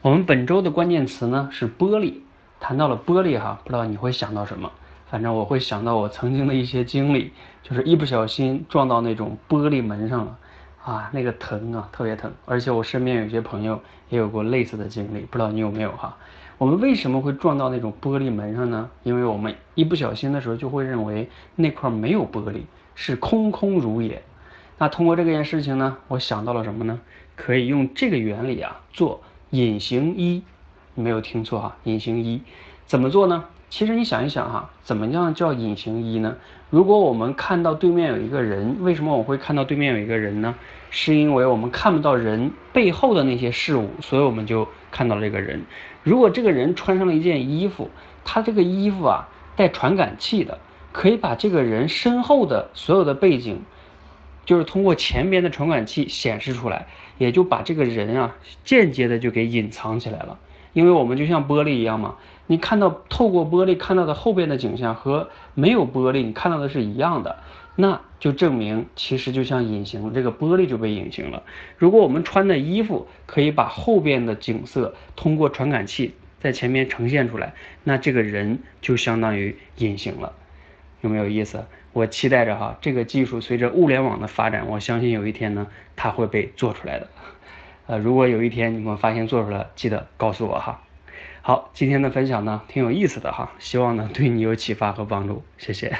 我们本周的关键词呢是玻璃。谈到了玻璃哈，不知道你会想到什么？反正我会想到我曾经的一些经历，就是一不小心撞到那种玻璃门上了，啊，那个疼啊，特别疼。而且我身边有些朋友也有过类似的经历，不知道你有没有哈？我们为什么会撞到那种玻璃门上呢？因为我们一不小心的时候就会认为那块没有玻璃，是空空如也。那通过这件事情呢，我想到了什么呢？可以用这个原理啊做隐形衣。没有听错哈，隐形衣怎么做呢？其实你想一想哈，怎么样叫隐形衣呢？如果我们看到对面有一个人，为什么我会看到对面有一个人呢？是因为我们看不到人背后的那些事物，所以我们就看到了这个人。如果这个人穿上了一件衣服，他这个衣服啊带传感器的，可以把这个人身后的所有的背景，就是通过前边的传感器显示出来，也就把这个人啊间接的就给隐藏起来了。因为我们就像玻璃一样嘛，你看到透过玻璃看到的后边的景象和没有玻璃你看到的是一样的，那就证明其实就像隐形，这个玻璃就被隐形了。如果我们穿的衣服可以把后边的景色通过传感器在前面呈现出来，那这个人就相当于隐形了，有没有意思？我期待着哈，这个技术随着物联网的发展，我相信有一天呢，它会被做出来的。呃，如果有一天你们发现做出来，记得告诉我哈。好，今天的分享呢挺有意思的哈，希望呢对你有启发和帮助，谢谢。